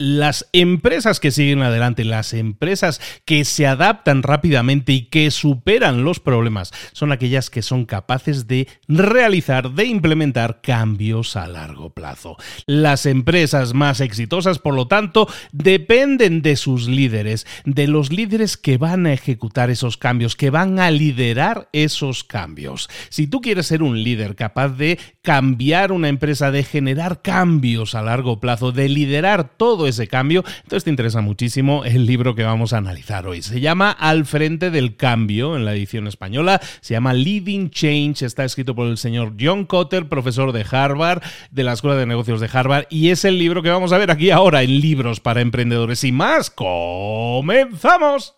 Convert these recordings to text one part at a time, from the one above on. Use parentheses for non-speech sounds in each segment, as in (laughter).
las empresas que siguen adelante, las empresas que se adaptan rápidamente y que superan los problemas, son aquellas que son capaces de realizar, de implementar cambios a largo plazo. Las empresas más exitosas, por lo tanto, dependen de sus líderes, de los líderes que van a ejecutar esos cambios, que van a liderar esos cambios. Si tú quieres ser un líder capaz de cambiar una empresa, de generar cambios a largo plazo, de liderar todo ese cambio. Entonces te interesa muchísimo el libro que vamos a analizar hoy. Se llama Al frente del cambio en la edición española. Se llama Leading Change. Está escrito por el señor John Cotter, profesor de Harvard, de la Escuela de Negocios de Harvard. Y es el libro que vamos a ver aquí ahora en Libros para Emprendedores y más. ¡Comenzamos!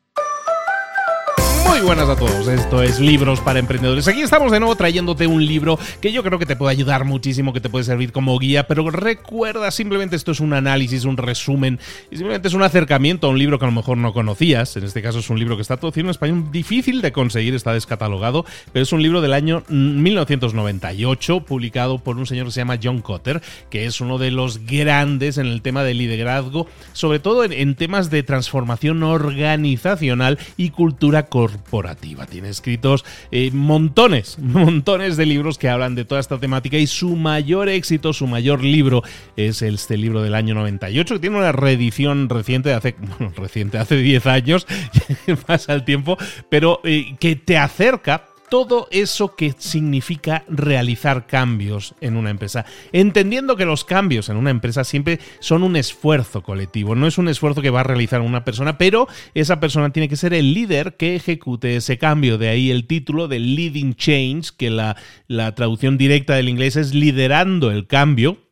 Muy buenas a todos, esto es Libros para Emprendedores. Aquí estamos de nuevo trayéndote un libro que yo creo que te puede ayudar muchísimo, que te puede servir como guía, pero recuerda, simplemente esto es un análisis, un resumen, y simplemente es un acercamiento a un libro que a lo mejor no conocías. En este caso es un libro que está traducido en español, difícil de conseguir, está descatalogado, pero es un libro del año 1998, publicado por un señor que se llama John Cotter, que es uno de los grandes en el tema del liderazgo, sobre todo en, en temas de transformación organizacional y cultura corporativa corporativa. Tiene escritos eh, montones, (laughs) montones de libros que hablan de toda esta temática y su mayor éxito, su mayor libro es este libro del año 98 que tiene una reedición reciente de hace, (laughs) reciente, hace 10 años, (laughs) pasa el tiempo, pero eh, que te acerca todo eso que significa realizar cambios en una empresa. Entendiendo que los cambios en una empresa siempre son un esfuerzo colectivo, no es un esfuerzo que va a realizar una persona, pero esa persona tiene que ser el líder que ejecute ese cambio. De ahí el título de Leading Change, que la, la traducción directa del inglés es liderando el cambio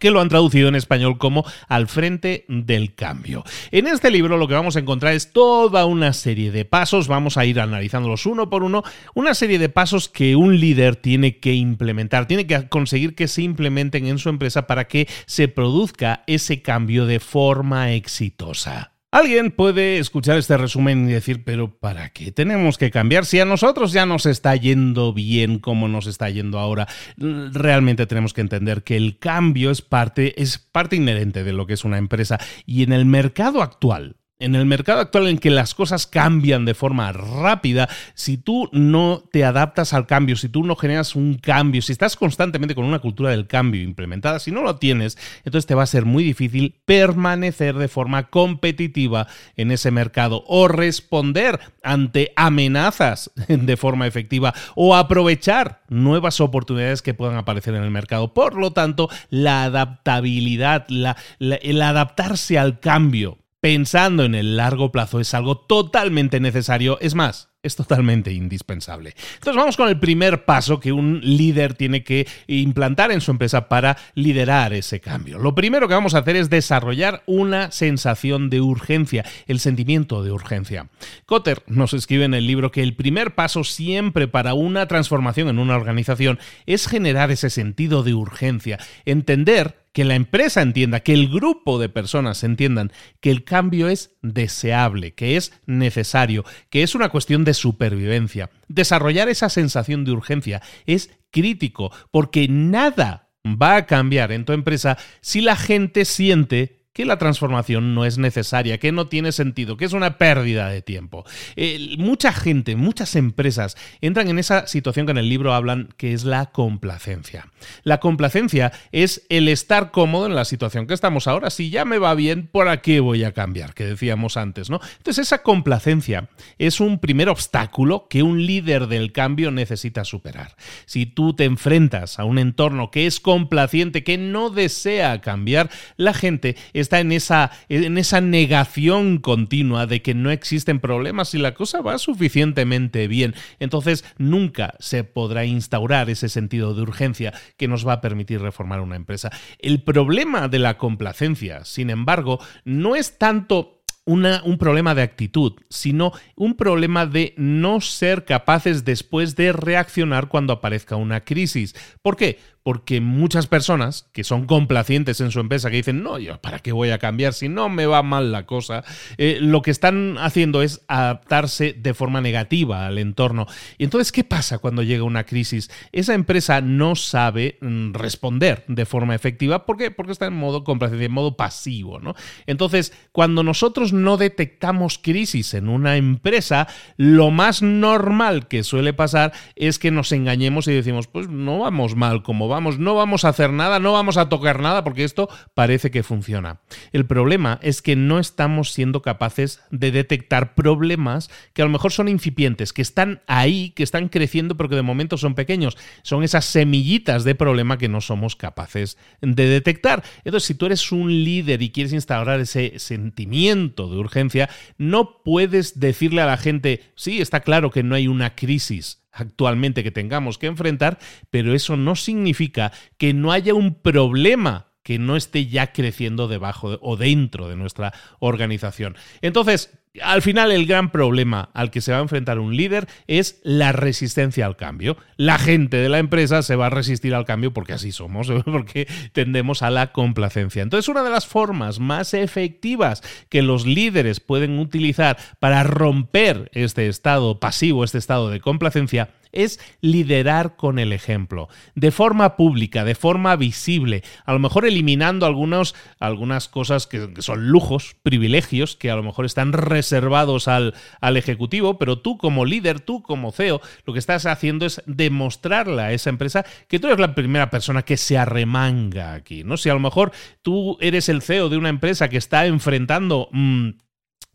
que lo han traducido en español como Al frente del cambio. En este libro lo que vamos a encontrar es toda una serie de pasos, vamos a ir analizándolos uno por uno, una serie de pasos que un líder tiene que implementar, tiene que conseguir que se implementen en su empresa para que se produzca ese cambio de forma exitosa. Alguien puede escuchar este resumen y decir, pero ¿para qué tenemos que cambiar si a nosotros ya nos está yendo bien como nos está yendo ahora? Realmente tenemos que entender que el cambio es parte, es parte inherente de lo que es una empresa y en el mercado actual en el mercado actual en que las cosas cambian de forma rápida, si tú no te adaptas al cambio, si tú no generas un cambio, si estás constantemente con una cultura del cambio implementada, si no lo tienes, entonces te va a ser muy difícil permanecer de forma competitiva en ese mercado o responder ante amenazas (laughs) de forma efectiva o aprovechar nuevas oportunidades que puedan aparecer en el mercado. Por lo tanto, la adaptabilidad, el adaptarse al cambio pensando en el largo plazo es algo totalmente necesario. Es más, es totalmente indispensable. Entonces vamos con el primer paso que un líder tiene que implantar en su empresa para liderar ese cambio. Lo primero que vamos a hacer es desarrollar una sensación de urgencia, el sentimiento de urgencia. Cotter nos escribe en el libro que el primer paso siempre para una transformación en una organización es generar ese sentido de urgencia, entender que la empresa entienda, que el grupo de personas entiendan que el cambio es deseable, que es necesario, que es una cuestión de supervivencia. Desarrollar esa sensación de urgencia es crítico porque nada va a cambiar en tu empresa si la gente siente que la transformación no es necesaria, que no tiene sentido, que es una pérdida de tiempo. Eh, mucha gente, muchas empresas entran en esa situación que en el libro hablan, que es la complacencia. La complacencia es el estar cómodo en la situación que estamos ahora. Si ya me va bien, ¿por qué voy a cambiar? Que decíamos antes, ¿no? Entonces esa complacencia es un primer obstáculo que un líder del cambio necesita superar. Si tú te enfrentas a un entorno que es complaciente, que no desea cambiar, la gente está en esa, en esa negación continua de que no existen problemas y la cosa va suficientemente bien. Entonces nunca se podrá instaurar ese sentido de urgencia que nos va a permitir reformar una empresa. El problema de la complacencia, sin embargo, no es tanto un problema de actitud, sino un problema de no ser capaces después de reaccionar cuando aparezca una crisis. ¿Por qué? Porque muchas personas que son complacientes en su empresa, que dicen, no, yo, ¿para qué voy a cambiar si no me va mal la cosa? Eh, lo que están haciendo es adaptarse de forma negativa al entorno. Y entonces, ¿qué pasa cuando llega una crisis? Esa empresa no sabe mm, responder de forma efectiva. ¿Por qué? Porque está en modo complacencia, en modo pasivo, ¿no? Entonces, cuando nosotros no detectamos crisis en una empresa, lo más normal que suele pasar es que nos engañemos y decimos, pues no vamos mal como vamos, no vamos a hacer nada, no vamos a tocar nada porque esto parece que funciona. El problema es que no estamos siendo capaces de detectar problemas que a lo mejor son incipientes, que están ahí, que están creciendo, pero que de momento son pequeños. Son esas semillitas de problema que no somos capaces de detectar. Entonces, si tú eres un líder y quieres instaurar ese sentimiento de urgencia, no puedes decirle a la gente, sí, está claro que no hay una crisis actualmente que tengamos que enfrentar, pero eso no significa que no haya un problema que no esté ya creciendo debajo o dentro de nuestra organización. Entonces, al final el gran problema al que se va a enfrentar un líder es la resistencia al cambio. La gente de la empresa se va a resistir al cambio porque así somos, (laughs) porque tendemos a la complacencia. Entonces una de las formas más efectivas que los líderes pueden utilizar para romper este estado pasivo, este estado de complacencia, es liderar con el ejemplo, de forma pública, de forma visible, a lo mejor eliminando algunos, algunas cosas que, son lujos, privilegios, que a lo mejor están reservados al, al ejecutivo, pero tú como líder, tú como CEO, lo que estás haciendo es demostrarle a esa empresa que tú eres la primera persona que se arremanga aquí, ¿no? Si a lo mejor tú eres el CEO de una empresa que está enfrentando... Mm,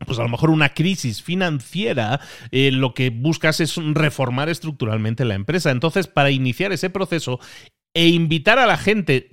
pues a lo mejor una crisis financiera, eh, lo que buscas es reformar estructuralmente la empresa. Entonces, para iniciar ese proceso, e invitar a la gente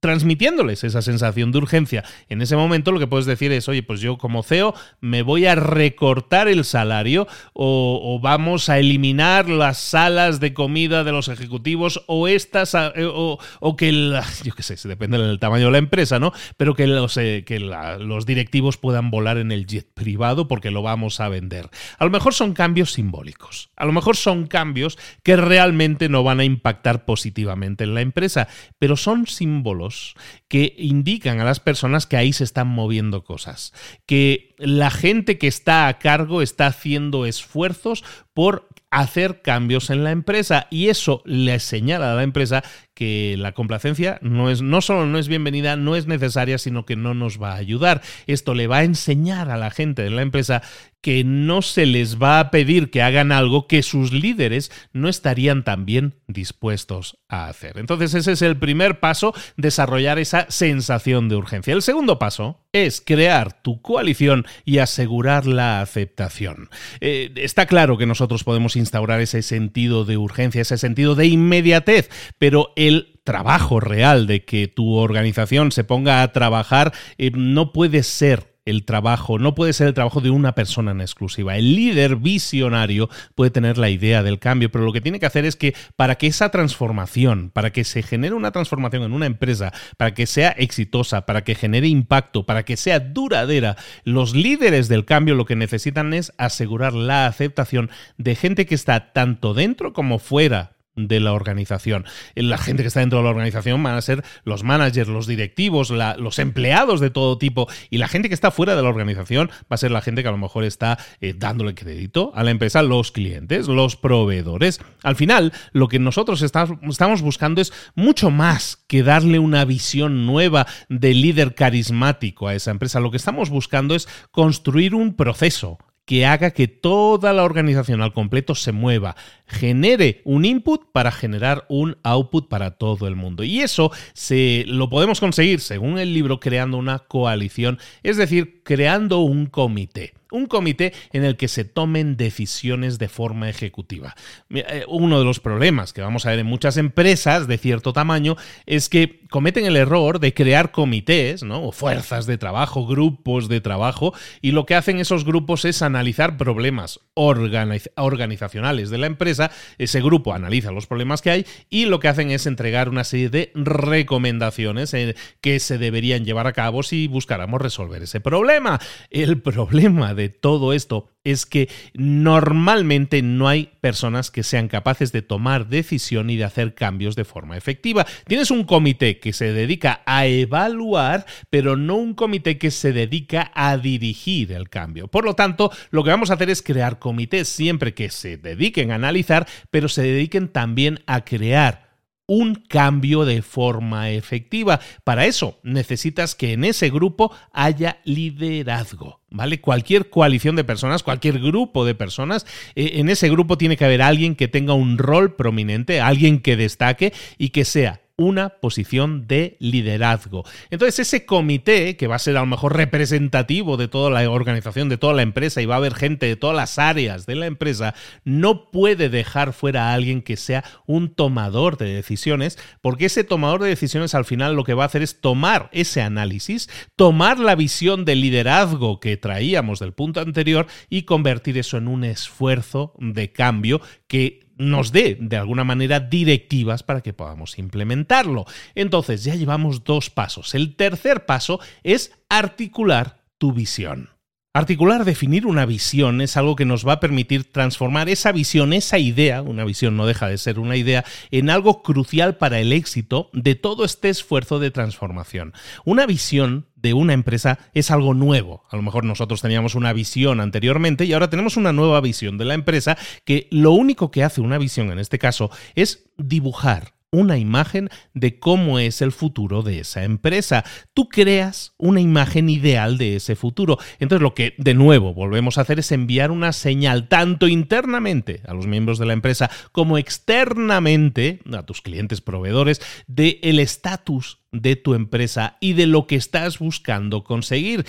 transmitiéndoles esa sensación de urgencia. En ese momento lo que puedes decir es, oye, pues yo como CEO me voy a recortar el salario o, vamos a eliminar las salas de comida de los ejecutivos o estas, eh, o, que, (laughs) yo qué sé, depende del tamaño de la empresa, ¿no? Pero que, los, eh, que los directivos puedan volar en el jet privado porque lo vamos a vender. A lo mejor son cambios simbólicos, a lo mejor son cambios que realmente no van a impactar positivamente la empresa, pero son símbolos que indican a las personas que ahí se están moviendo cosas, que la gente que está a cargo está haciendo esfuerzos por hacer cambios en la empresa y eso le señala a la empresa que la complacencia no es no solo no es bienvenida, no es necesaria, sino que no nos va a ayudar. Esto le va a enseñar a la gente de la empresa que no se les va a pedir que hagan algo que sus líderes no estarían también dispuestos a hacer. Entonces ese es el primer paso, desarrollar esa sensación de urgencia. El segundo paso es crear tu coalición y asegurar la aceptación. Eh, está claro que nosotros podemos instaurar ese sentido de urgencia, ese sentido de inmediatez, pero el trabajo real de que tu organización se ponga a trabajar eh, no puede ser el trabajo, no puede ser el trabajo de una persona en exclusiva. El líder visionario puede tener la idea del cambio, pero lo que tiene que hacer es que para que esa transformación, para que se genere una transformación en una empresa, para que sea exitosa, para que genere impacto, para que sea duradera, los líderes del cambio lo que necesitan es asegurar la aceptación de gente que está tanto dentro como fuera de la organización. La gente que está dentro de la organización van a ser los managers, los directivos, los empleados de todo tipo. Y la gente que está fuera de la organización va a ser la gente que a lo mejor está eh, dándole crédito a la empresa, los clientes, los proveedores. Al final, lo que nosotros estamos buscando es mucho más que darle una visión nueva de líder carismático a esa empresa. Lo que estamos buscando es construir un proceso que haga que toda la organización al completo se mueva, genere un input para generar un output para todo el mundo. Y eso se lo podemos conseguir, según el libro, creando una coalición, es decir, creando un comité un comité en el que se tomen decisiones de forma ejecutiva. Eh, uno de los problemas que vamos a ver en muchas empresas de cierto tamaño es que cometen el error de crear comités, ¿no? O fuerzas de trabajo, grupos de trabajo, y lo que hacen esos grupos es analizar problemas organizacionales de la empresa, ese grupo analiza los problemas que hay y lo que hacen es entregar una serie de recomendaciones eh, que se deberían llevar a cabo si buscáramos resolver ese problema. El problema de todo esto es que normalmente no hay personas que sean capaces de tomar decisión y de hacer cambios de forma efectiva. Tienes un comité que se dedica a evaluar, pero no un comité que se dedica a dirigir el cambio. Por lo tanto, lo que vamos a hacer es crear comités siempre que se dediquen a analizar, pero se dediquen también a crear un cambio de forma efectiva. Para eso necesitas que en ese grupo haya liderazgo, ¿vale? Cualquier coalición de personas, cualquier grupo de personas, eh, en ese grupo tiene que haber alguien que tenga un rol prominente, alguien que destaque y que sea una posición de liderazgo. Entonces ese comité, que va a ser a lo mejor representativo de toda la organización, de toda la empresa, y va a haber gente de todas las áreas de la empresa, no puede dejar fuera a alguien que sea un tomador de decisiones, porque ese tomador de decisiones al final lo que va a hacer es tomar ese análisis, tomar la visión de liderazgo que traíamos del punto anterior y convertir eso en un esfuerzo de cambio que nos dé de alguna manera directivas para que podamos implementarlo. Entonces ya llevamos dos pasos. El tercer paso es articular tu visión. Articular, definir una visión es algo que nos va a permitir transformar esa visión, esa idea, una visión no deja de ser una idea, en algo crucial para el éxito de todo este esfuerzo de transformación. Una visión de una empresa es algo nuevo. A lo mejor nosotros teníamos una visión anteriormente y ahora tenemos una nueva visión de la empresa que lo único que hace una visión en este caso es dibujar una imagen de cómo es el futuro de esa empresa. Tú creas una imagen ideal de ese futuro. Entonces lo que de nuevo volvemos a hacer es enviar una señal tanto internamente a los miembros de la empresa como externamente a tus clientes proveedores de el estatus de tu empresa y de lo que estás buscando conseguir.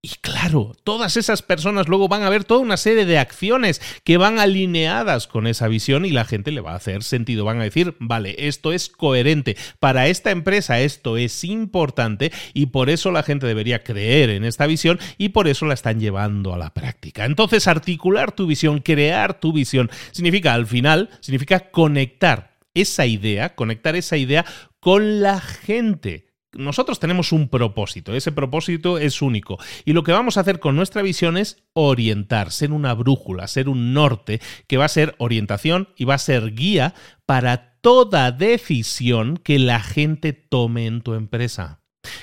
Y claro, todas esas personas luego van a ver toda una serie de acciones que van alineadas con esa visión y la gente le va a hacer sentido. Van a decir, vale, esto es coherente. Para esta empresa esto es importante y por eso la gente debería creer en esta visión y por eso la están llevando a la práctica. Entonces, articular tu visión, crear tu visión, significa al final, significa conectar esa idea, conectar esa idea con la gente nosotros tenemos un propósito, ese propósito es único y lo que vamos a hacer con nuestra visión es orientar, ser una brújula, ser un norte que va a ser orientación y va a ser guía para toda decisión que la gente tome en tu empresa.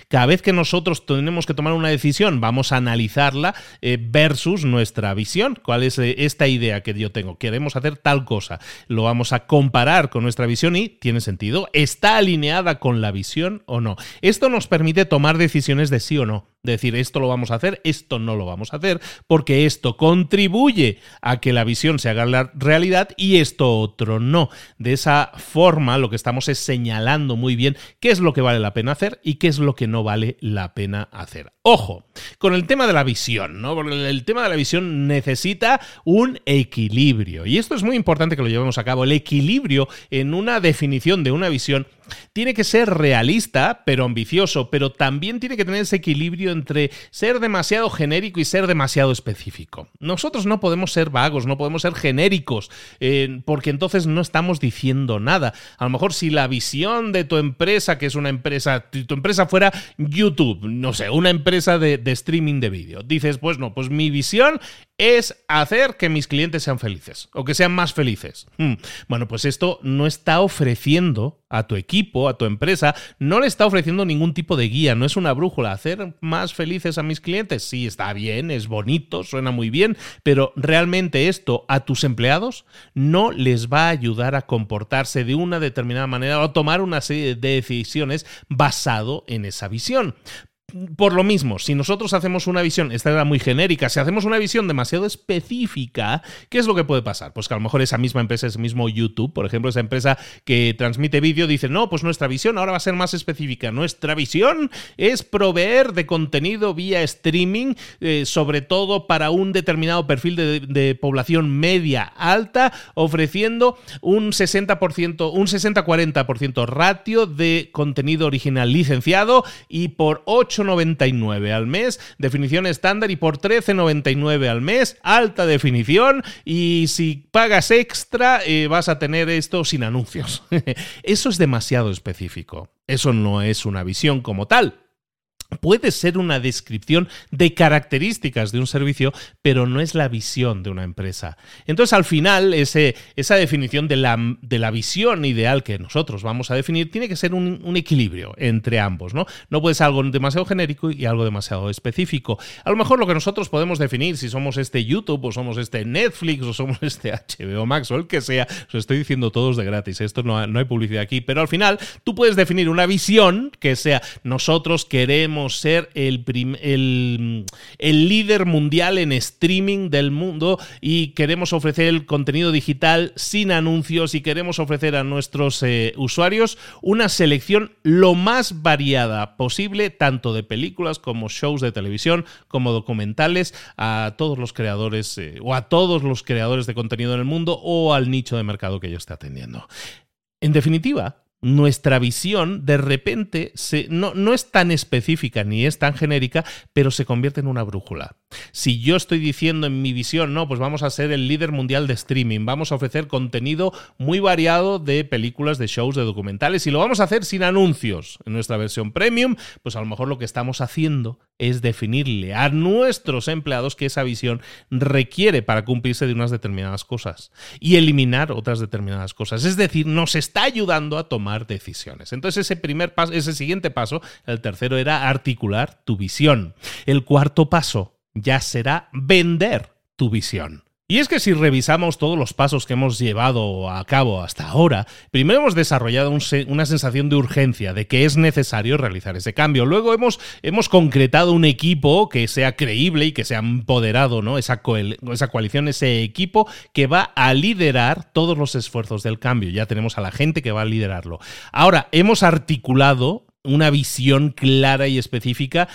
Cada vez que nosotros tenemos que tomar una decisión, vamos a analizarla eh, versus nuestra visión. ¿Cuál es eh, esta idea que yo tengo? Queremos hacer tal cosa. Lo vamos a comparar con nuestra visión y tiene sentido. ¿Está alineada con la visión o no? Esto nos permite tomar decisiones de sí o no decir esto lo vamos a hacer, esto no lo vamos a hacer, porque esto contribuye a que la visión se haga la realidad y esto otro no. De esa forma lo que estamos es señalando muy bien qué es lo que vale la pena hacer y qué es lo que no vale la pena hacer. Ojo, con el tema de la visión, ¿no? Porque el tema de la visión necesita un equilibrio y esto es muy importante que lo llevemos a cabo. El equilibrio en una definición de una visión tiene que ser realista, pero ambicioso, pero también tiene que tener ese equilibrio entre ser demasiado genérico y ser demasiado específico. Nosotros no podemos ser vagos, no podemos ser genéricos, eh, porque entonces no estamos diciendo nada. A lo mejor si la visión de tu empresa, que es una empresa, tu empresa fuera YouTube, no sé, una empresa de, de streaming de vídeo, dices, pues no, pues mi visión es hacer que mis clientes sean felices o que sean más felices. Hmm. Bueno, pues esto no está ofreciendo a tu equipo, a tu empresa, no le está ofreciendo ningún tipo de guía, no es una brújula. Hacer más felices a mis clientes, sí, está bien, es bonito, suena muy bien, pero realmente esto a tus empleados no les va a ayudar a comportarse de una determinada manera o a tomar una serie de decisiones basado en esa visión por lo mismo, si nosotros hacemos una visión, esta era muy genérica, si hacemos una visión demasiado específica, ¿qué es lo que puede pasar? Pues que a lo mejor esa misma empresa, ese mismo YouTube, por ejemplo, esa empresa que transmite vídeo, dice, no, pues nuestra visión ahora va a ser más específica. Nuestra visión es proveer de contenido vía streaming, eh, sobre todo para un determinado perfil de, población media alta, ofreciendo un 60%, un 60-40% ratio de contenido original licenciado y por 8 8,99 al mes, definición estándar y por 13,99 al mes, alta definición y si pagas extra eh, vas a tener esto sin anuncios. (laughs) Eso es demasiado específico. Eso no es una visión como tal puede ser una descripción de características de un servicio, pero no es la visión de una empresa. Entonces, al final, ese, esa definición de la, de la, visión ideal que nosotros vamos a definir tiene que ser un, equilibrio entre ambos, ¿no? No puede ser algo demasiado genérico y algo demasiado específico. A lo mejor lo que nosotros podemos definir, si somos este YouTube o somos este Netflix o somos (laughs) este HBO Max o el que sea, os estoy diciendo todos de gratis, esto no, no hay publicidad aquí, pero al final tú puedes definir una visión que sea nosotros queremos ser el, el, líder mundial en streaming del mundo y queremos ofrecer el contenido digital sin anuncios y queremos ofrecer a nuestros eh, usuarios una selección lo más variada posible, tanto de películas como shows de televisión, como documentales, a todos los creadores eh, o a todos los creadores de contenido en el mundo o al nicho de mercado que yo esté atendiendo. En definitiva, nuestra visión de repente se, no, no, es tan específica ni es tan genérica, pero se convierte en una brújula. Si yo estoy diciendo en mi visión, no, pues vamos a ser el líder mundial de streaming, vamos a ofrecer contenido muy variado de películas, de shows, de documentales y lo vamos a hacer sin anuncios en nuestra versión premium, pues a lo mejor lo que estamos haciendo es definirle a nuestros empleados que esa visión requiere para cumplirse de unas determinadas cosas y eliminar otras determinadas cosas. Es decir, nos está ayudando a tomar decisiones. Entonces ese primer paso, ese siguiente paso, el tercero era articular tu visión. El cuarto paso ya será vender tu visión. Y es que si revisamos todos los pasos que hemos llevado a cabo hasta ahora, primero hemos desarrollado una sensación de urgencia, de que es necesario realizar ese cambio. Luego hemos, hemos concretado un equipo que sea creíble y que sea empoderado, ¿no? Esa, esa coalición, ese equipo que va a liderar todos los esfuerzos del cambio. Ya tenemos a la gente que va a liderarlo. Ahora, hemos articulado una visión clara y específica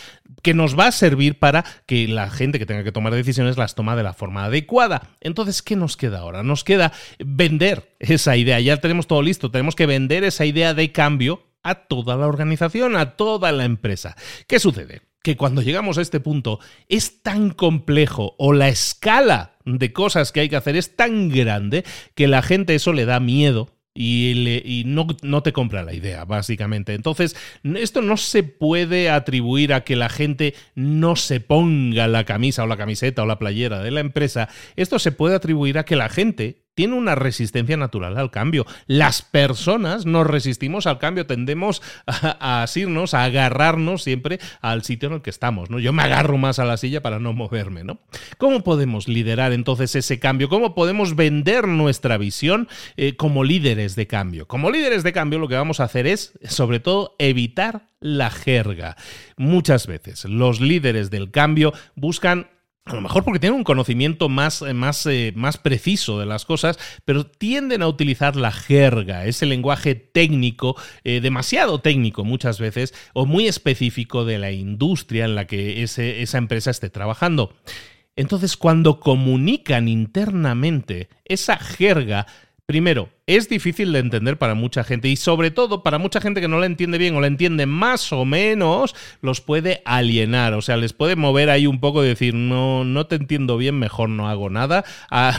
que nos va a servir para que la gente que tenga que tomar decisiones las toma de la forma adecuada. Entonces, ¿qué nos queda ahora? Nos queda vender esa idea. Ya tenemos todo listo, tenemos que vender esa idea de cambio a toda la organización, a toda la empresa. ¿Qué sucede? Que cuando llegamos a este punto es tan complejo o la escala de cosas que hay que hacer es tan grande que la gente eso le da miedo y, no, no, te compra la idea, básicamente. Entonces, esto no se puede atribuir a que la gente no se ponga la camisa o la camiseta o la playera de la empresa. Esto se puede atribuir a que la gente tiene una resistencia natural al cambio. Las personas nos resistimos al cambio, tendemos a, asirnos, a agarrarnos siempre al sitio en el que estamos, ¿no? Yo me agarro más a la silla para no moverme, ¿no? ¿Cómo podemos liderar entonces ese cambio? ¿Cómo podemos vender nuestra visión eh, como líderes de cambio? Como líderes de cambio lo que vamos a hacer es, sobre todo, evitar la jerga. Muchas veces los líderes del cambio buscan a lo mejor porque tienen un conocimiento más, eh, más, eh, más preciso de las cosas, pero tienden a utilizar la jerga, ese lenguaje técnico, eh, demasiado técnico muchas veces, o muy específico de la industria en la que esa empresa esté trabajando. Entonces, cuando comunican internamente esa jerga, Primero, es difícil de entender para mucha gente y sobre todo para mucha gente que no la entiende bien o la entiende más o menos, los puede alienar, o sea, les puede mover ahí un poco y decir, no, no te entiendo bien, mejor no hago nada,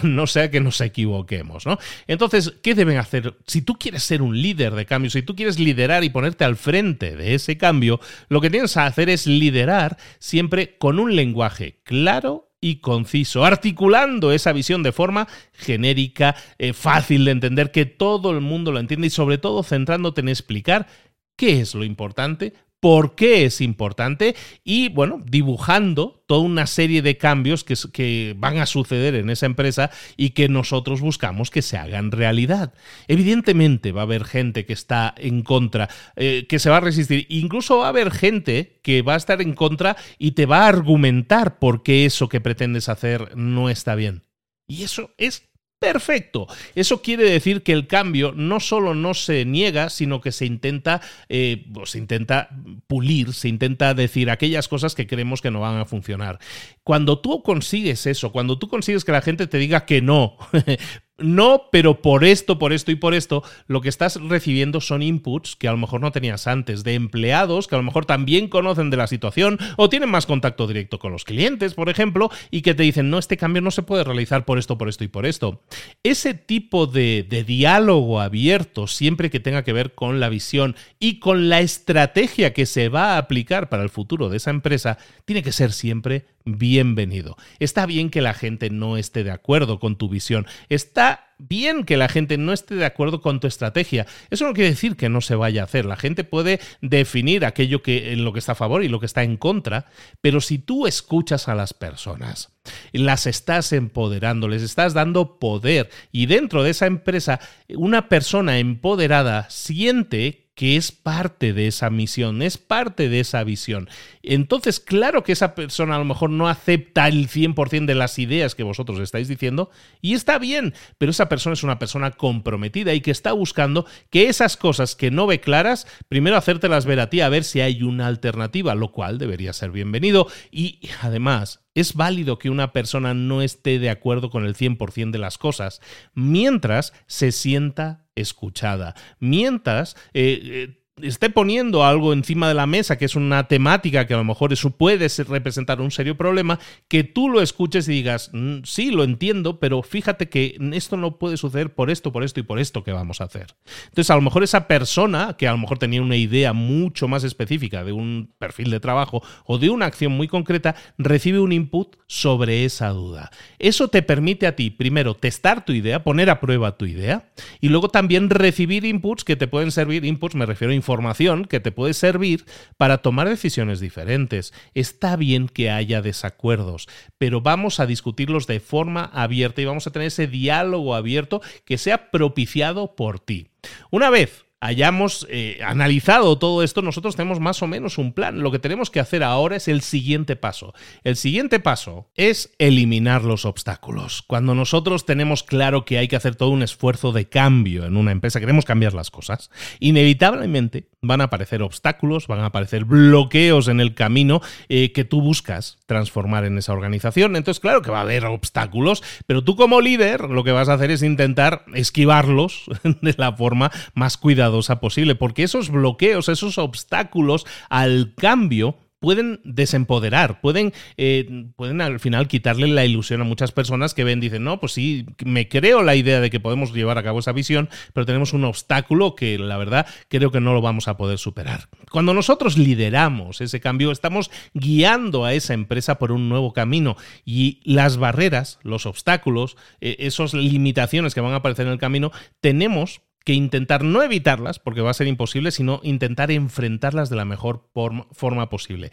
no sea que nos equivoquemos, ¿no? Entonces, ¿qué deben hacer? Si tú quieres ser un líder de cambio, si tú quieres liderar y ponerte al frente de ese cambio, lo que tienes que hacer es liderar siempre con un lenguaje claro y conciso, articulando esa visión de forma genérica, eh, fácil de entender, que todo el mundo lo entiende y sobre todo centrándote en explicar qué es lo importante, por qué es importante y, bueno, dibujando toda una serie de cambios que, van a suceder en esa empresa y que nosotros buscamos que se hagan realidad. Evidentemente va a haber gente que está en contra, eh, que se va a resistir. Incluso va a haber gente que va a estar en contra y te va a argumentar por qué eso que pretendes hacer no está bien. Y eso es Perfecto. Eso quiere decir que el cambio no solo no se niega, sino que se intenta, eh, se intenta pulir, se intenta decir aquellas cosas que creemos que no van a funcionar. Cuando tú consigues eso, cuando tú consigues que la gente te diga que no, (laughs) no, pero por esto, por esto y por esto, lo que estás recibiendo son inputs que a lo mejor no tenías antes, de empleados que a lo mejor también conocen de la situación o tienen más contacto directo con los clientes, por ejemplo, y que te dicen, no, este cambio no se puede realizar por esto, por esto y por esto. Ese tipo de, de diálogo abierto, siempre que tenga que ver con la visión y con la estrategia que se va a aplicar para el futuro de esa empresa, tiene que ser siempre bienvenido. Está bien que la gente no esté de acuerdo con tu visión. Está bien que la gente no esté de acuerdo con tu estrategia. Eso no quiere decir que no se vaya a hacer. La gente puede definir aquello que en lo que está a favor y lo que está en contra, pero si tú escuchas a las personas, las estás empoderando, les estás dando poder y dentro de esa empresa una persona empoderada siente que es parte de esa misión, es parte de esa visión. Entonces, claro que esa persona a lo mejor no acepta el 100% de las ideas que vosotros estáis diciendo, y está bien, pero esa persona es una persona comprometida y que está buscando que esas cosas que no ve claras, primero hacértelas ver a ti, a ver si hay una alternativa, lo cual debería ser bienvenido. Y además, es válido que una persona no esté de acuerdo con el 100% de las cosas, mientras se sienta escuchada. Mientras eh, eh, esté poniendo algo encima de la mesa, que es una temática que a lo mejor eso puede representar un serio problema, que tú lo escuches y digas, mm, sí, lo entiendo, pero fíjate que esto no puede suceder por esto, por esto y por esto que vamos a hacer. Entonces, a lo mejor esa persona, que a lo mejor tenía una idea mucho más específica de un perfil de trabajo o de una acción muy concreta, recibe un input sobre esa duda. Eso te permite a ti, primero, testar tu idea, poner a prueba tu idea, y luego también recibir inputs que te pueden servir, inputs me refiero a información que te puede servir para tomar decisiones diferentes. Está bien que haya desacuerdos, pero vamos a discutirlos de forma abierta y vamos a tener ese diálogo abierto que sea propiciado por ti. Una vez hayamos eh, analizado todo esto, nosotros tenemos más o menos un plan. Lo que tenemos que hacer ahora es el siguiente paso. El siguiente paso es eliminar los obstáculos. Cuando nosotros tenemos claro que hay que hacer todo un esfuerzo de cambio en una empresa, queremos cambiar las cosas, inevitablemente van a aparecer obstáculos, van a aparecer bloqueos en el camino eh, que tú buscas transformar en esa organización. Entonces, claro que va a haber obstáculos, pero tú como líder lo que vas a hacer es intentar esquivarlos (laughs) de la forma más cuidadosa posible, porque esos bloqueos, esos obstáculos al cambio pueden desempoderar, pueden, eh, pueden al final quitarle la ilusión a muchas personas que ven, dicen, no, pues sí, me creo la idea de que podemos llevar a cabo esa visión, pero tenemos un obstáculo que la verdad creo que no lo vamos a poder superar. Cuando nosotros lideramos ese cambio, estamos guiando a esa empresa por un nuevo camino y las barreras, los obstáculos, eh, esas limitaciones que van a aparecer en el camino, tenemos que intentar no evitarlas, porque va a ser imposible, sino intentar enfrentarlas de la mejor forma posible.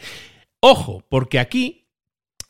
Ojo, porque aquí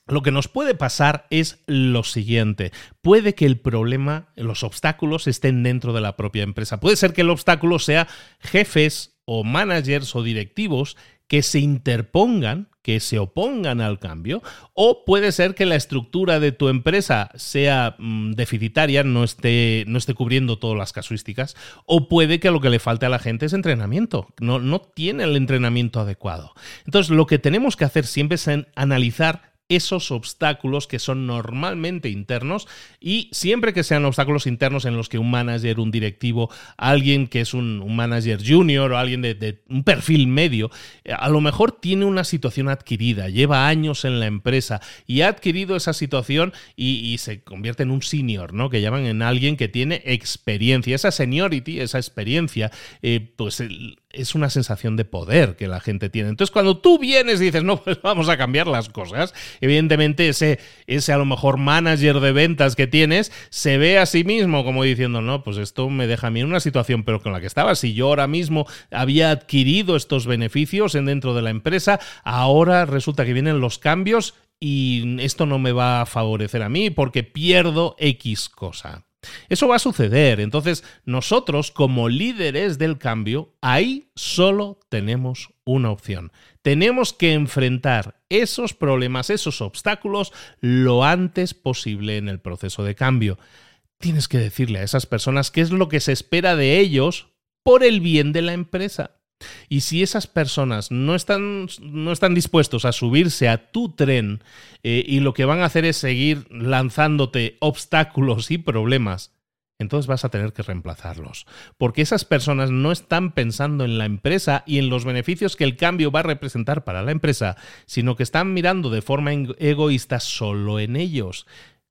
lo que nos puede pasar es lo siguiente. Puede que el problema, los obstáculos estén dentro de la propia empresa. Puede ser que el obstáculo sea jefes o managers o directivos que se interpongan, que se opongan al cambio, o puede ser que la estructura de tu empresa sea mm, deficitaria, no esté, no esté cubriendo todas las casuísticas, o puede que lo que le falte a la gente es entrenamiento, no, no tiene el entrenamiento adecuado. Entonces, lo que tenemos que hacer siempre es analizar esos obstáculos que son normalmente internos y siempre que sean obstáculos internos en los que un manager, un directivo, alguien que es un, manager junior o alguien de, un perfil medio, eh, a lo mejor tiene una situación adquirida, lleva años en la empresa y ha adquirido esa situación y, se convierte en un senior, ¿no? Que llaman en alguien que tiene experiencia. Esa seniority, esa experiencia, eh, pues es una sensación de poder que la gente tiene. Entonces, cuando tú vienes y dices, no, pues vamos a cambiar las cosas, evidentemente ese, ese a lo mejor manager de ventas que tienes se ve a sí mismo como diciendo, no, pues esto me deja a mí en una situación pero con la que estaba. Si yo ahora mismo había adquirido estos beneficios en dentro de la empresa, ahora resulta que vienen los cambios y esto no me va a favorecer a mí porque pierdo X cosa. Eso va a suceder. Entonces, nosotros como líderes del cambio, ahí solo tenemos una opción. Tenemos que enfrentar esos problemas, esos obstáculos, lo antes posible en el proceso de cambio. Tienes que decirle a esas personas qué es lo que se espera de ellos por el bien de la empresa. Y si esas personas no están, no están dispuestos a subirse a tu tren eh, y lo que van a hacer es seguir lanzándote obstáculos y problemas, entonces vas a tener que reemplazarlos. Porque esas personas no están pensando en la empresa y en los beneficios que el cambio va a representar para la empresa, sino que están mirando de forma egoísta solo en ellos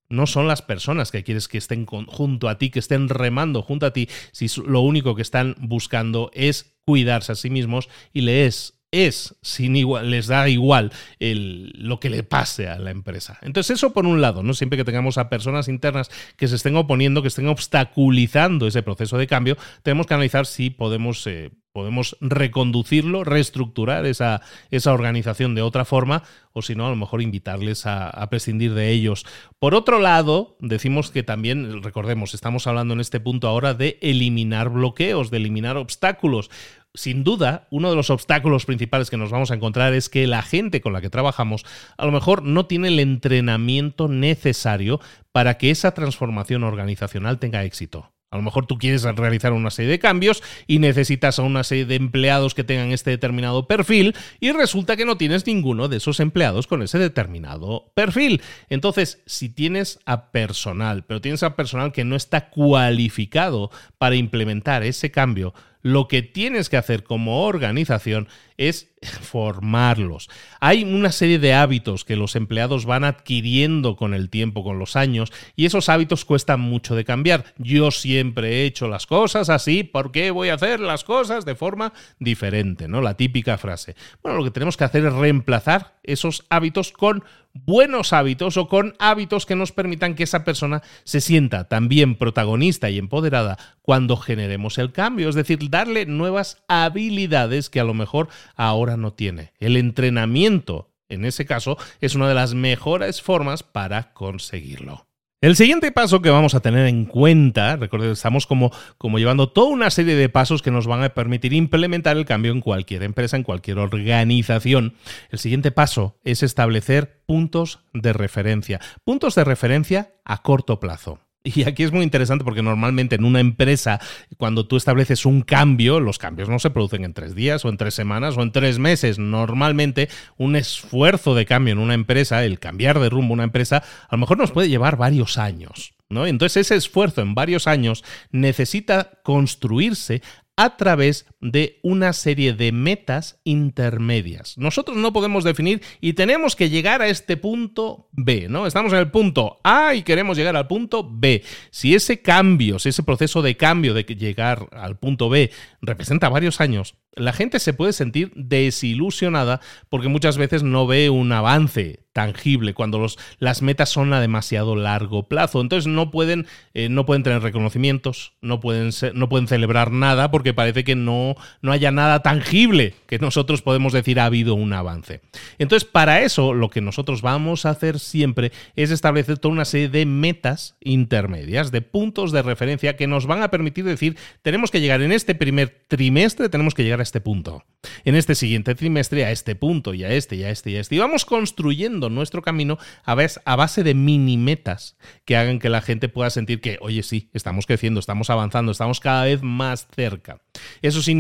no son las personas que quieres que estén junto a ti, que estén remando junto a ti, si lo único que están buscando es cuidarse a sí mismos y les es sin igual, les da igual lo que le pase a la empresa. Entonces, eso por un lado, ¿no? Siempre que tengamos a personas internas que se estén oponiendo, que estén obstaculizando ese proceso de cambio, tenemos que analizar si podemos eh, podemos reconducirlo, reestructurar esa, esa, organización de otra forma, o si no, a lo mejor invitarles a, a, prescindir de ellos. Por otro lado, decimos que también, recordemos, estamos hablando en este punto ahora de eliminar bloqueos, de eliminar obstáculos sin duda, uno de los obstáculos principales que nos vamos a encontrar es que la gente con la que trabajamos a lo mejor no tiene el entrenamiento necesario para que esa transformación organizacional tenga éxito. A lo mejor tú quieres realizar una serie de cambios y necesitas a una serie de empleados que tengan este determinado perfil y resulta que no tienes ninguno de esos empleados con ese determinado perfil. Entonces, si tienes a personal, pero tienes a personal que no está cualificado para implementar ese cambio, lo que tienes que hacer como organización es (laughs) formarlos. Hay una serie de hábitos que los empleados van adquiriendo con el tiempo, con los años, y esos hábitos cuestan mucho de cambiar. Yo siempre he hecho las cosas así, ¿por qué voy a hacer las cosas de forma diferente? ¿no? La típica frase. Bueno, lo que tenemos que hacer es reemplazar esos hábitos con buenos hábitos o con hábitos que nos permitan que esa persona se sienta también protagonista y empoderada cuando generemos el cambio, es decir, darle nuevas habilidades que a lo mejor ahora no tiene. El entrenamiento, en ese caso, es una de las mejores formas para conseguirlo. El siguiente paso que vamos a tener en cuenta, recuerden, estamos como, como llevando toda una serie de pasos que nos van a permitir implementar el cambio en cualquier empresa, en cualquier organización. El siguiente paso es establecer puntos de referencia. Puntos de referencia a corto plazo. (laughs) Y aquí es muy interesante porque normalmente en una empresa, cuando tú estableces un cambio, los cambios no se producen en tres días o en tres semanas o en tres meses. Normalmente un esfuerzo de cambio en una empresa, el cambiar de rumbo una empresa, a lo mejor nos puede llevar varios años. ¿No? Entonces ese esfuerzo en varios años necesita construirse a través de una serie de metas intermedias. Nosotros no podemos definir y tenemos que llegar a este punto B, ¿no? Estamos en el punto A y queremos llegar al punto B. Si ese cambio, si ese proceso de cambio de llegar al punto B representa varios años, la gente se puede sentir desilusionada porque muchas veces no ve un avance tangible cuando las metas son a demasiado largo plazo. Entonces no pueden, eh, no pueden tener reconocimientos, no pueden, no pueden celebrar nada porque parece que no, no haya nada tangible que nosotros podemos decir ha habido un avance. Entonces para eso lo que nosotros vamos a hacer siempre es establecer toda una serie de metas intermedias, de puntos de referencia que nos van a permitir decir tenemos que llegar en este primer trimestre, tenemos que llegar a este punto. En este siguiente trimestre a este punto y a este y a este y a este. Y vamos construyendo nuestro camino a, a base de mini metas que hagan que la gente pueda sentir que, oye, sí, estamos creciendo, estamos avanzando, estamos cada vez más cerca. Eso significa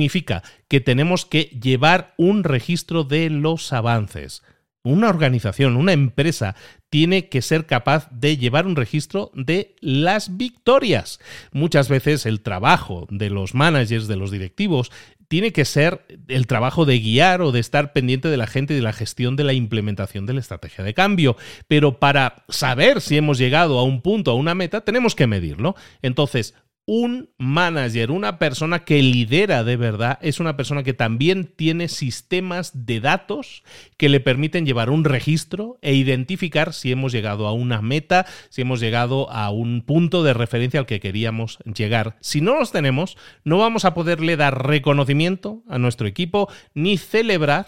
que tenemos que llevar un registro de los avances. Una organización, una empresa, tiene que ser capaz de llevar un registro de las victorias. Muchas veces el trabajo de los managers, de los directivos, tiene que ser el trabajo de guiar o de estar pendiente de la gente y de la gestión de la implementación de la estrategia de cambio. Pero para saber si hemos llegado a un punto, a una meta, tenemos que medirlo. Entonces, un manager, una persona que lidera de verdad, es una persona que también tiene sistemas de datos que le permiten llevar un registro e identificar si hemos llegado a una meta, si hemos llegado a un punto de referencia al que queríamos llegar. Si no los tenemos, no vamos a poderle dar reconocimiento a nuestro equipo ni celebrar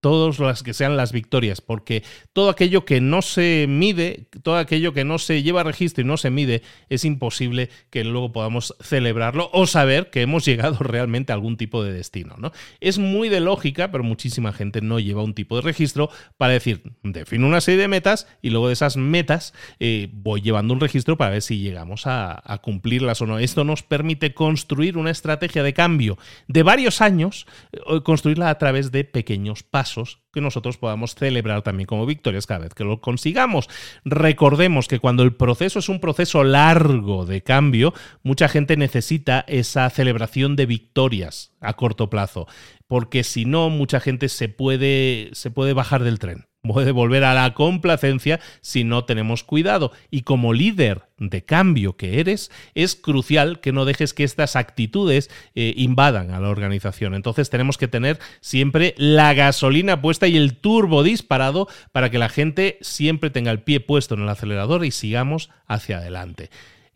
todas las que sean las victorias, porque todo aquello que no se mide, todo aquello que no se lleva registro y no se mide, es imposible que luego podamos celebrarlo o saber que hemos (laughs) llegado realmente a algún tipo de destino. ¿no? Es muy de lógica, pero muchísima gente no lleva un tipo de registro para decir, defino una serie de metas y luego de esas metas eh, voy llevando un registro para ver si llegamos a, a cumplirlas o no. Esto nos permite construir una estrategia de cambio de varios años, eh, construirla a través de pequeños pasos que nosotros podamos celebrar también como victorias cada vez que lo consigamos. Recordemos que cuando el proceso es un proceso largo de cambio, mucha gente necesita esa celebración de victorias a corto plazo, porque si no, mucha gente se puede, se puede bajar del tren puede volver a la complacencia si no tenemos cuidado. Y como líder de cambio que eres, es crucial que no dejes que estas actitudes eh, invadan a la organización. Entonces tenemos que tener siempre la gasolina puesta y el turbo disparado para que la gente siempre tenga el pie puesto en el acelerador y sigamos hacia adelante.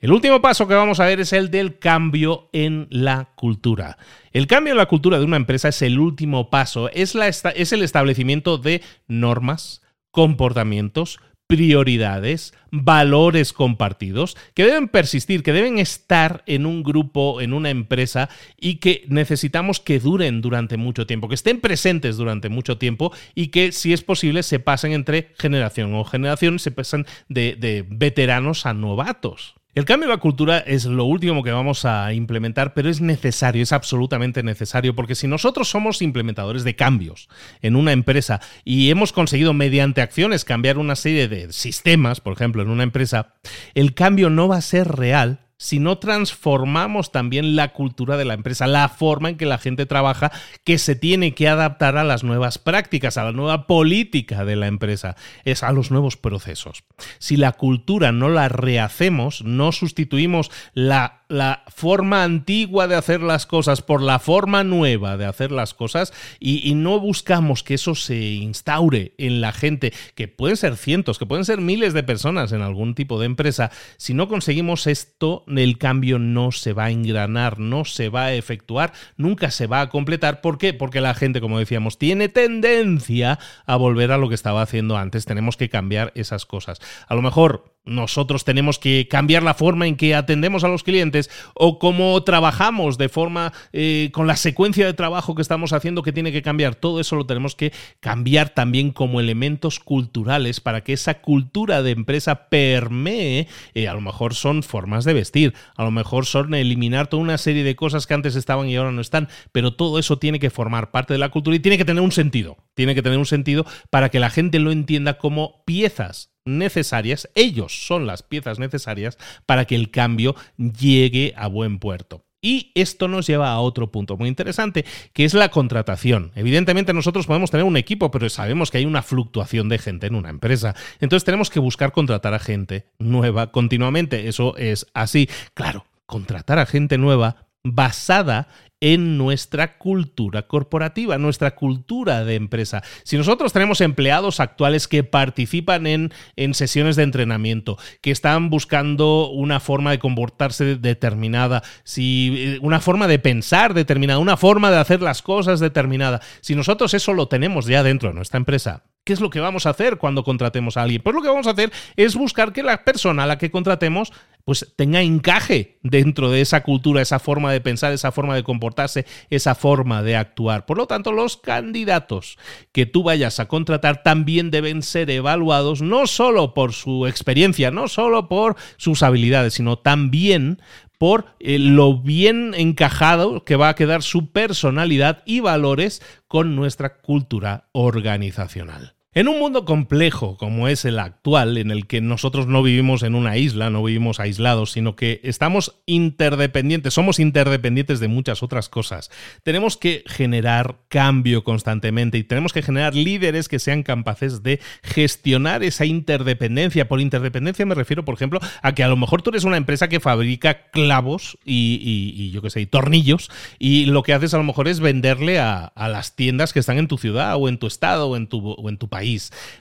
El último paso que vamos a ver es el del cambio en la cultura. El cambio en la cultura de una empresa es el último paso, es, la, es el establecimiento de normas, comportamientos, prioridades, valores compartidos, que deben persistir, que deben estar en un grupo, en una empresa y que necesitamos que duren durante mucho tiempo, que estén presentes durante mucho tiempo y que, si es posible, se pasen entre generación o generación, se pasen de, de veteranos a novatos. El cambio de la cultura es lo último que vamos a implementar, pero es necesario, es absolutamente necesario, porque si nosotros somos implementadores de cambios en una empresa y hemos conseguido mediante acciones cambiar una serie de sistemas, por ejemplo, en una empresa, el cambio no va a ser real si no transformamos también la cultura de la empresa, la forma en que la gente trabaja, que se tiene que adaptar a las nuevas prácticas, a la nueva política de la empresa, es a los nuevos procesos. Si la cultura no la rehacemos, no sustituimos la la forma antigua de hacer las cosas por la forma nueva de hacer las cosas y, no buscamos que eso se instaure en la gente, que pueden ser cientos, que pueden ser miles de personas en algún tipo de empresa, si no conseguimos esto, el cambio no se va a engranar, no se va a efectuar, nunca se va a completar. ¿Por qué? Porque la gente, como decíamos, tiene tendencia a volver a lo que estaba haciendo antes. Tenemos que cambiar esas cosas. A lo mejor nosotros tenemos que cambiar la forma en que atendemos a los clientes o cómo trabajamos de forma eh, con la secuencia de trabajo que estamos haciendo que tiene que cambiar. Todo eso lo tenemos que cambiar también como elementos culturales para que esa cultura de empresa permee. Eh, a lo mejor son formas de vestir, a lo mejor son eliminar toda una serie de cosas que antes estaban y ahora no están, pero todo eso tiene que formar parte de la cultura y tiene que tener un sentido. Tiene que tener un sentido para que la gente lo entienda como piezas necesarias, ellos son las piezas necesarias para que el cambio llegue a buen puerto. Y esto nos lleva a otro punto muy interesante, que es la contratación. Evidentemente nosotros podemos tener un equipo, pero sabemos que hay una fluctuación de gente en una empresa. Entonces tenemos que buscar contratar a gente nueva continuamente. Eso es así. Claro, contratar a gente nueva basada en nuestra cultura corporativa, nuestra cultura de empresa. Si nosotros tenemos empleados actuales que participan en, en sesiones de entrenamiento, que están buscando una forma de comportarse determinada, si eh, una forma de pensar determinada, una forma de hacer las cosas determinada, si nosotros eso lo tenemos ya dentro de nuestra empresa, ¿Qué es lo que vamos a hacer cuando contratemos a alguien? Pues lo que vamos a hacer es buscar que la persona a la que contratemos pues tenga encaje dentro de esa cultura, esa forma de pensar, esa forma de comportarse, esa forma de actuar. Por lo tanto, los candidatos que tú vayas a contratar también deben ser evaluados no solo por su experiencia, no solo por sus habilidades, sino también por eh, lo bien encajado que va a quedar su personalidad y valores con nuestra cultura organizacional. En un mundo complejo como es el actual, en el que nosotros no vivimos en una isla, no vivimos aislados, sino que estamos interdependientes, somos interdependientes de muchas otras cosas, tenemos que generar cambio constantemente y tenemos que generar líderes que sean capaces de gestionar esa interdependencia. Por interdependencia me refiero, por ejemplo, a que a lo mejor tú eres una empresa que fabrica clavos y, yo qué sé, tornillos, y lo que haces a lo mejor es venderle a, las tiendas que están en tu ciudad o en tu estado o en tu, o en tu país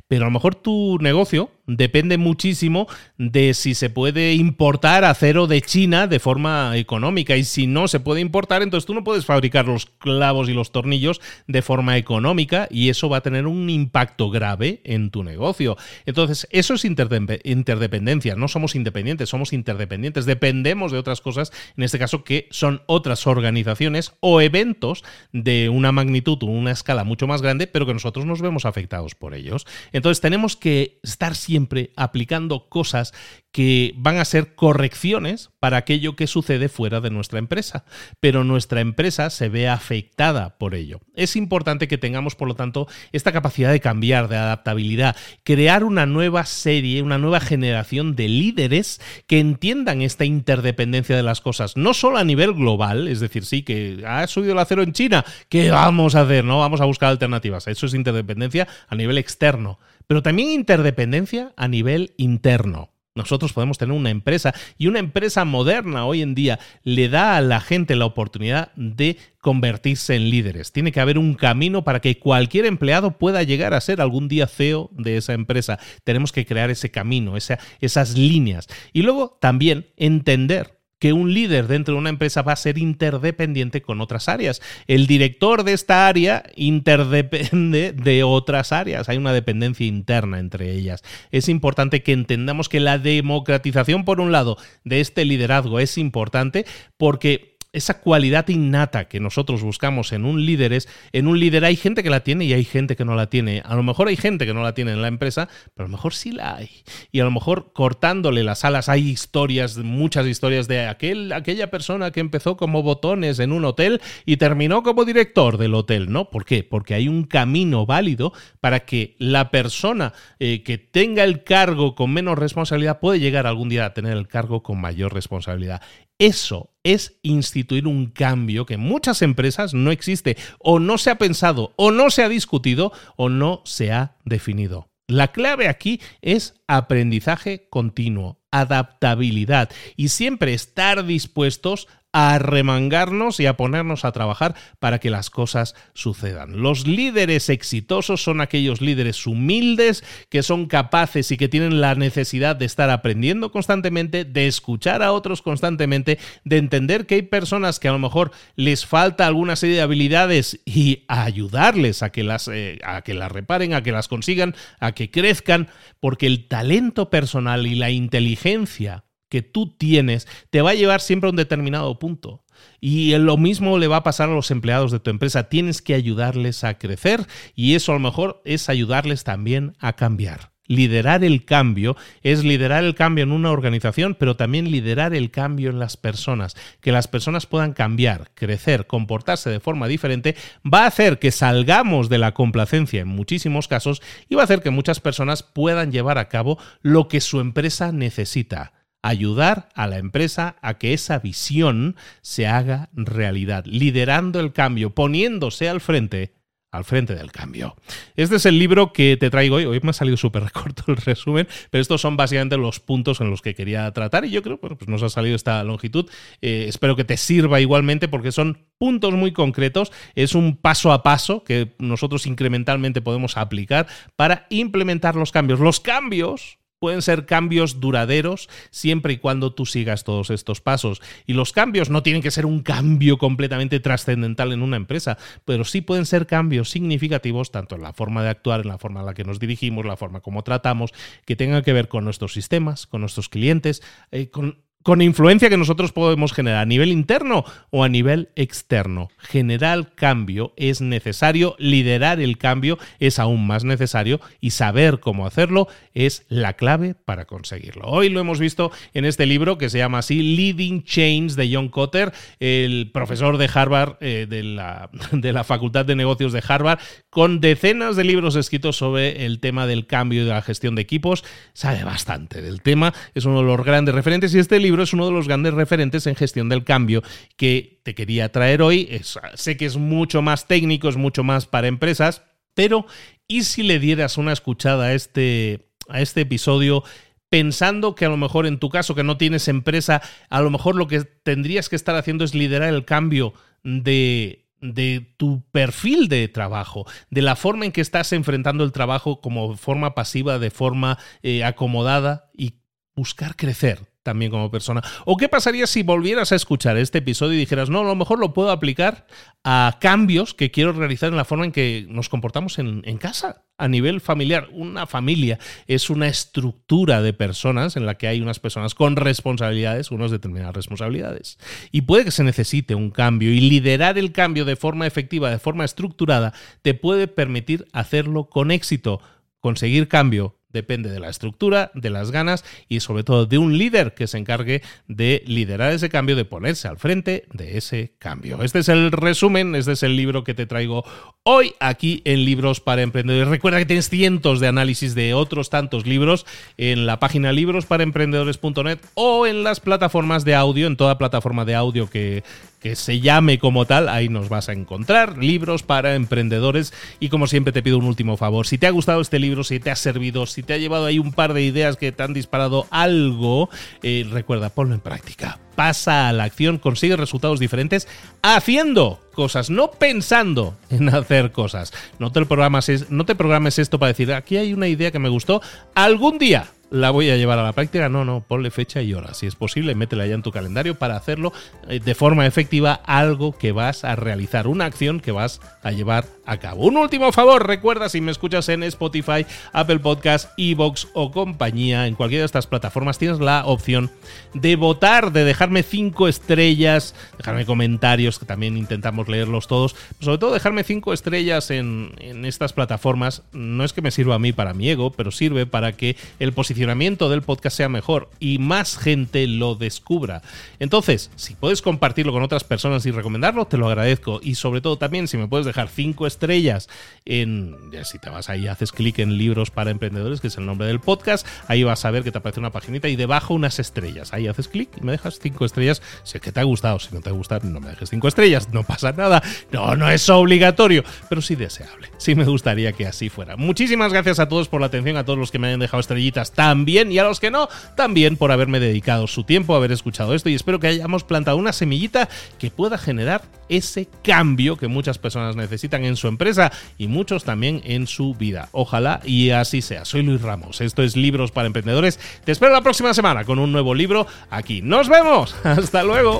pero a lo mejor tu negocio depende muchísimo de si se puede importar acero de China de forma económica. Y si no se puede importar, entonces tú no puedes fabricar los clavos y los tornillos de forma económica y eso va a tener un impacto grave en tu negocio. Entonces, eso es interdependencia, no somos independientes, somos interdependientes, dependemos de otras cosas, en este caso que son otras organizaciones o eventos de una magnitud o una escala mucho más grande, pero que nosotros nos vemos afectados por ellos. Entonces, tenemos que estar siempre siempre aplicando cosas que van a ser correcciones para aquello que sucede fuera de nuestra empresa, pero nuestra empresa se ve afectada por ello. Es importante que tengamos, por lo tanto, esta capacidad de cambiar, de adaptabilidad, crear una nueva serie, una nueva generación de líderes que entiendan esta interdependencia de las cosas, no solo a nivel global, es decir, sí, que ha subido el acero en China, ¿qué vamos a hacer? No, vamos a buscar alternativas. Eso es interdependencia a nivel externo pero también interdependencia a nivel interno. Nosotros podemos tener una empresa y una empresa moderna hoy en día le da a la gente la oportunidad de convertirse en líderes. Tiene que haber un camino para que cualquier empleado pueda llegar a ser algún día CEO de esa empresa. Tenemos que crear ese camino, esas líneas. Y luego también entender que un líder dentro de una empresa va a ser interdependiente con otras áreas. El director de esta área interdepende de otras áreas. Hay una dependencia interna entre ellas. Es importante que entendamos que la democratización, por un lado, de este liderazgo es importante porque esa cualidad innata que nosotros buscamos en un líder es, en un líder hay gente que la tiene y hay gente que no la tiene. A lo mejor hay gente que no la tiene en la empresa, pero a lo mejor sí la hay. Y a lo mejor cortándole las alas hay historias, muchas historias de aquel, aquella persona que empezó como botones en un hotel y terminó como director del hotel, ¿no? ¿Por qué? Porque hay un camino válido para que la persona eh, que tenga el cargo con menos responsabilidad puede llegar algún día a tener el cargo con mayor responsabilidad. Eso es instituir un cambio que en muchas empresas no existe o no se ha pensado o no se ha discutido o no se ha definido. La clave aquí es aprendizaje continuo, adaptabilidad y siempre estar dispuestos a remangarnos y a ponernos a trabajar para que las cosas sucedan. Los líderes exitosos son aquellos líderes humildes que son capaces y que tienen la necesidad de estar aprendiendo constantemente, de escuchar a otros constantemente, de entender que hay personas que a lo mejor les falta alguna serie de habilidades y ayudarles a que las, eh, a que las reparen, a que las consigan, a que crezcan, porque el talento personal y la inteligencia que tú tienes te va a llevar siempre a un determinado punto. Y lo mismo le va a pasar a los empleados de tu empresa. Tienes que ayudarles a crecer y eso a lo mejor es ayudarles también a cambiar. Liderar el cambio es liderar el cambio en una organización, pero también liderar el cambio en las personas. Que las personas puedan cambiar, crecer, comportarse de forma diferente, va a hacer que salgamos de la complacencia en muchísimos casos y va a hacer que muchas personas puedan llevar a cabo lo que su empresa necesita ayudar a la empresa a que esa visión se haga realidad, liderando el cambio, poniéndose al frente al frente del cambio. Este es el libro que te traigo hoy. Hoy me ha salido súper (laughs) corto el resumen, pero estos son básicamente los puntos en los que quería tratar y yo creo que bueno, pues nos ha salido esta longitud. Eh, espero que te sirva igualmente porque son puntos muy concretos. Es un paso a paso que nosotros incrementalmente podemos aplicar para implementar los cambios. Los cambios pueden ser cambios duraderos siempre y cuando tú sigas todos estos pasos. Y los cambios no tienen que ser un cambio completamente trascendental en una empresa, pero sí pueden ser cambios significativos tanto en la forma de actuar, en la forma en la que nos dirigimos, la forma como tratamos, que tengan que ver con nuestros sistemas, con nuestros clientes, eh, con con influencia que nosotros podemos generar a nivel interno o a nivel externo. Generar cambio es necesario, liderar el cambio es aún más necesario y saber cómo hacerlo es la clave para conseguirlo. Hoy lo hemos visto en este libro que se llama así Leading Change de John Cotter, el profesor de Harvard, eh, de, la, (laughs) de la Facultad de Negocios de Harvard, con decenas de libros escritos sobre el tema del cambio y de la gestión de equipos. Sabe bastante del tema, es uno de los grandes referentes y este libro es uno de los grandes referentes en gestión del cambio que te quería traer hoy. sé que es mucho más técnico, es mucho más para empresas, pero ¿y si le dieras una escuchada a este, a este episodio? pensando que a lo mejor en tu caso que no tienes empresa, a lo mejor lo que tendrías que estar haciendo es liderar el cambio de, de tu perfil de trabajo, de la forma en que estás enfrentando el trabajo como forma pasiva, de forma eh, acomodada y buscar crecer también como persona. ¿O qué pasaría si volvieras a escuchar este episodio y dijeras, no, a lo mejor lo puedo aplicar a cambios que quiero realizar en la forma en que nos comportamos en, casa? A nivel familiar, una familia es una estructura de personas en la que hay unas personas con responsabilidades, unas determinadas responsabilidades. Y puede que se necesite un cambio y liderar el cambio de forma efectiva, de forma estructurada, te puede permitir hacerlo con éxito, conseguir cambio depende de la estructura, de las ganas y sobre todo de un líder que se encargue de liderar ese cambio, de ponerse al frente de ese cambio. Este es el resumen, este es el libro que te traigo hoy aquí en Libros para Emprendedores. Recuerda que tienes cientos de análisis de otros tantos libros en la página librosparaemprendedores.net o en las plataformas de audio, en toda plataforma de audio que, que se llame como tal, ahí nos vas a encontrar libros para emprendedores y como siempre te pido un último favor, si te ha gustado este libro, si te ha servido, si te ha llevado ahí un par de ideas que te han disparado algo, eh, recuerda, ponlo en práctica. Pasa a la acción, consigue resultados diferentes haciendo cosas, no pensando en hacer cosas. No te, programas, no te programes esto para decir, aquí hay una idea que me gustó, algún día la voy a llevar a la práctica. No, no, ponle fecha y hora. Si es posible, métela ya en tu calendario para hacerlo eh, de forma efectiva algo que vas a realizar, una acción que vas a llevar a cabo. Un último favor, recuerda si me escuchas en Spotify, Apple Podcast, Evox o compañía, en cualquiera de estas plataformas tienes la opción de votar, de dejarme cinco estrellas, dejarme comentarios, que también intentamos leerlos todos, sobre todo dejarme cinco estrellas en, estas plataformas. No es que me sirva a mí para mi ego, pero sirve para que el posicionamiento del podcast sea mejor y más gente lo descubra. Entonces, si puedes compartirlo con otras personas y recomendarlo, te lo agradezco. Y sobre todo también, si me puedes dejar 5 estrellas en, si te vas ahí, haces clic en libros para emprendedores, que es el nombre del podcast, ahí vas a ver que te aparece una paginita y debajo unas estrellas. Ahí haces clic y me dejas cinco estrellas. Si es que te ha gustado, si no te ha gustado, no me dejes cinco estrellas, no pasa nada. No, no es obligatorio, pero sí deseable. Sí me gustaría que así fuera. Muchísimas gracias a todos por la atención, a todos los que me hayan dejado estrellitas también y a los que no, también por haberme dedicado su tiempo, haber escuchado esto y espero que hayamos plantado una semillita que pueda generar ese cambio que muchas personas necesitan en su empresa y muchos también en su vida. Ojalá y así sea. Soy Luis Ramos. Esto es Libros para Emprendedores. Te espero la próxima semana con un nuevo libro aquí. Nos vemos. (laughs) Hasta luego.